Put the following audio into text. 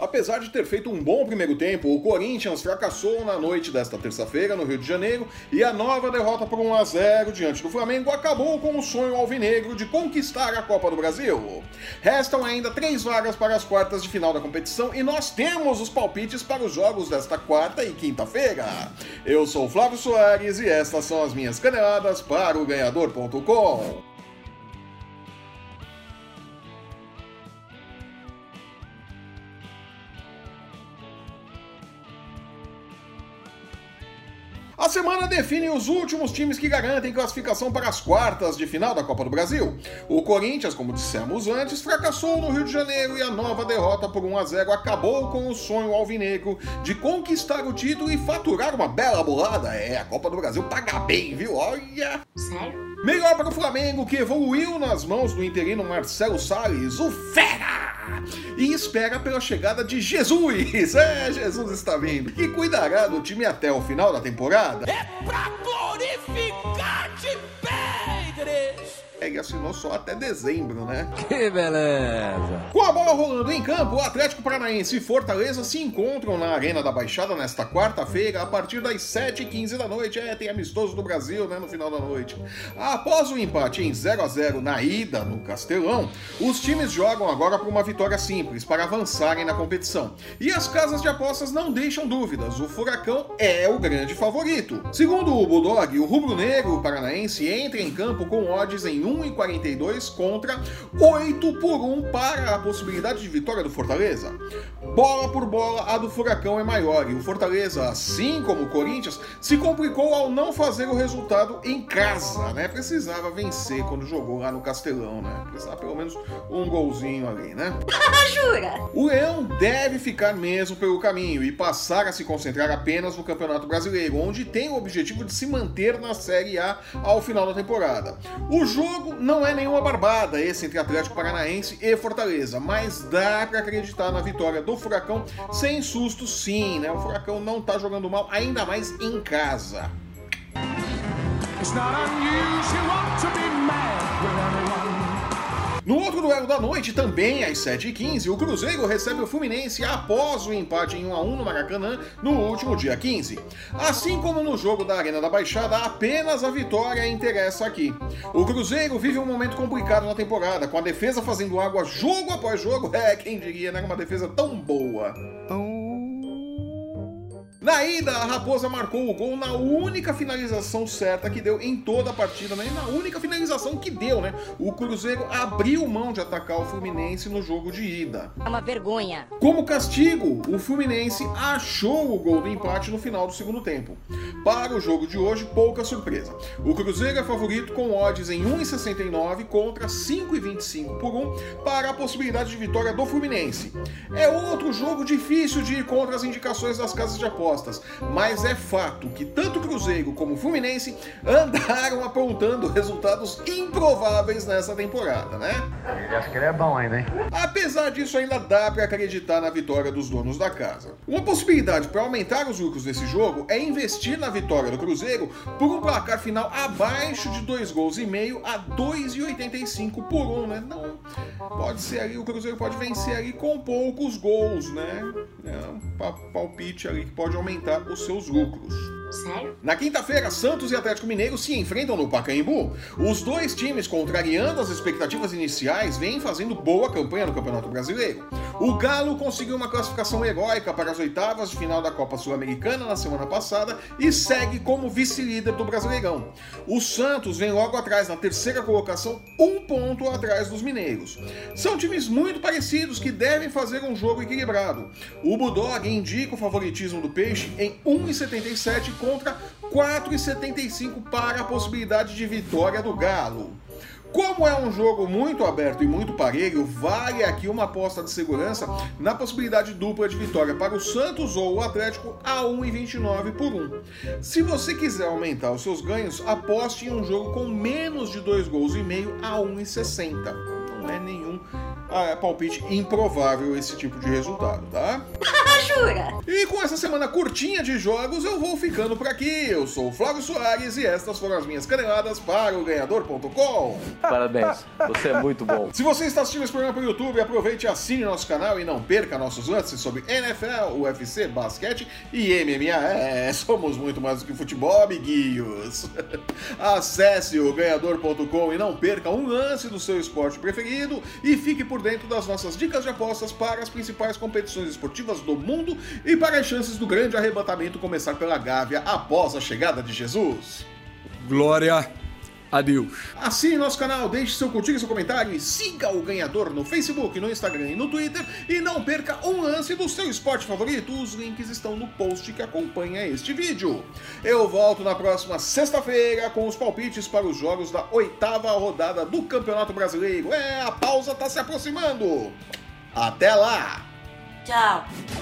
Apesar de ter feito um bom primeiro tempo, o Corinthians fracassou na noite desta terça-feira no Rio de Janeiro e a nova derrota por 1 a 0 diante do Flamengo acabou com o sonho alvinegro de conquistar a Copa do Brasil. Restam ainda três vagas para as quartas de final da competição e nós temos os palpites para os jogos desta quarta e quinta-feira. Eu sou Flávio Soares e estas são as minhas caneladas para o ganhador.com. A semana define os últimos times que garantem classificação para as quartas de final da Copa do Brasil. O Corinthians, como dissemos antes, fracassou no Rio de Janeiro e a nova derrota por 1 a 0 acabou com o sonho alvinegro de conquistar o título e faturar uma bela bolada. É, a Copa do Brasil paga bem, viu? Olha! Sério? Melhor para o Flamengo, que evoluiu nas mãos do interino Marcelo Salles, o Fera! E espera pela chegada de Jesus! É, Jesus está vindo! Que cuidará do time até o final da temporada. É pra glorificar-te bem, Ele assinou só até dezembro, né? Que beleza! Com a bola rolando em campo, o Atlético Paranaense e Fortaleza se encontram na Arena da Baixada nesta quarta-feira, a partir das 7h15 da noite. É, tem amistoso do Brasil, né, no final da noite. Após o empate em 0 a 0 na ida no Castelão, os times jogam agora por uma vitória simples para avançarem na competição. E as casas de apostas não deixam dúvidas, o Furacão é o grande favorito. Segundo o Bulldog, o rubro-negro paranaense entra em campo com odds em 1,42 contra 8 por 1 para a possibilidade de vitória do Fortaleza. Bola por bola, a do Furacão é maior e o Fortaleza, assim como o Corinthians, se complicou ao não fazer o resultado em casa, né? Precisava vencer quando jogou lá no Castelão, né? Precisava pelo menos um golzinho ali, né? Jura? O Leão deve ficar mesmo pelo caminho e passar a se concentrar apenas no Campeonato Brasileiro, onde tem o objetivo de se manter na Série A ao final da temporada. O jogo jogo não é nenhuma barbada esse entre Atlético Paranaense e Fortaleza, mas dá para acreditar na vitória do Furacão sem susto sim, né? O Furacão não tá jogando mal, ainda mais em casa. It's not unusual to be mad. No outro duelo da noite, também às 7h15, o Cruzeiro recebe o Fluminense após o empate em 1x1 no Maracanã no último dia 15. Assim como no jogo da Arena da Baixada, apenas a vitória interessa aqui. O Cruzeiro vive um momento complicado na temporada, com a defesa fazendo água jogo após jogo. É, quem diria, né? Uma defesa tão boa. Na ida, a Raposa marcou o gol na única finalização certa que deu em toda a partida, né? na única finalização que deu, né? O Cruzeiro abriu mão de atacar o Fluminense no jogo de ida. É uma vergonha. Como castigo, o Fluminense achou o gol do empate no final do segundo tempo. Para o jogo de hoje, pouca surpresa. O Cruzeiro é favorito com odds em 1,69 contra 5,25 por 1 para a possibilidade de vitória do Fluminense. É outro jogo difícil de ir contra as indicações das casas de aposta mas é fato que tanto Cruzeiro como Fluminense andaram apontando resultados improváveis nessa temporada, né? Ele acha que ele é bom ainda, hein? Apesar disso, ainda dá para acreditar na vitória dos donos da casa. Uma possibilidade para aumentar os lucros desse jogo é investir na vitória do Cruzeiro por um placar final abaixo de dois gols e meio a 2,85 por um, né? Não, pode ser ali, o Cruzeiro pode vencer ali com poucos gols, né? É um palpite ali que pode aumentar os seus lucros. Sério? Na quinta-feira, Santos e Atlético Mineiro se enfrentam no Pacaembu. Os dois times, contrariando as expectativas iniciais, vêm fazendo boa campanha no Campeonato Brasileiro. O Galo conseguiu uma classificação heróica para as oitavas de final da Copa Sul-Americana na semana passada e segue como vice-líder do Brasileirão. O Santos vem logo atrás, na terceira colocação, um ponto atrás dos mineiros. São times muito parecidos que devem fazer um jogo equilibrado. O Budog indica o favoritismo do Peixe em 1,77 contra 4,75 para a possibilidade de vitória do Galo. Como é um jogo muito aberto e muito parelho, vale aqui uma aposta de segurança na possibilidade dupla de vitória para o Santos ou o Atlético a 1,29 por 1. Se você quiser aumentar os seus ganhos, aposte em um jogo com menos de 2 gols e meio a 1,60. Não é nenhum ah, palpite improvável esse tipo de resultado, tá? Jura? E com essa semana curtinha de jogos, eu vou ficando por aqui. Eu sou o Flávio Soares e estas foram as minhas caneladas para o Ganhador.com. Parabéns, você é muito bom. Se você está assistindo esse programa pelo YouTube, aproveite e assine nosso canal e não perca nossos lances sobre NFL, UFC, basquete e MMA. É, somos muito mais do que futebol, amiguinhos. Acesse o Ganhador.com e não perca um lance do seu esporte preferido e fique por dentro das nossas dicas de apostas para as principais competições esportivas do mundo e para as chances do grande arrebatamento começar pela Gávea após a chegada de Jesus. Glória a Deus. Assine nosso canal, deixe seu curtir e seu comentário e siga o ganhador no Facebook, no Instagram e no Twitter e não perca um lance do seu esporte favorito. Os links estão no post que acompanha este vídeo. Eu volto na próxima sexta-feira com os palpites para os jogos da oitava rodada do Campeonato Brasileiro. É, a pausa está se aproximando. Até lá! Tchau.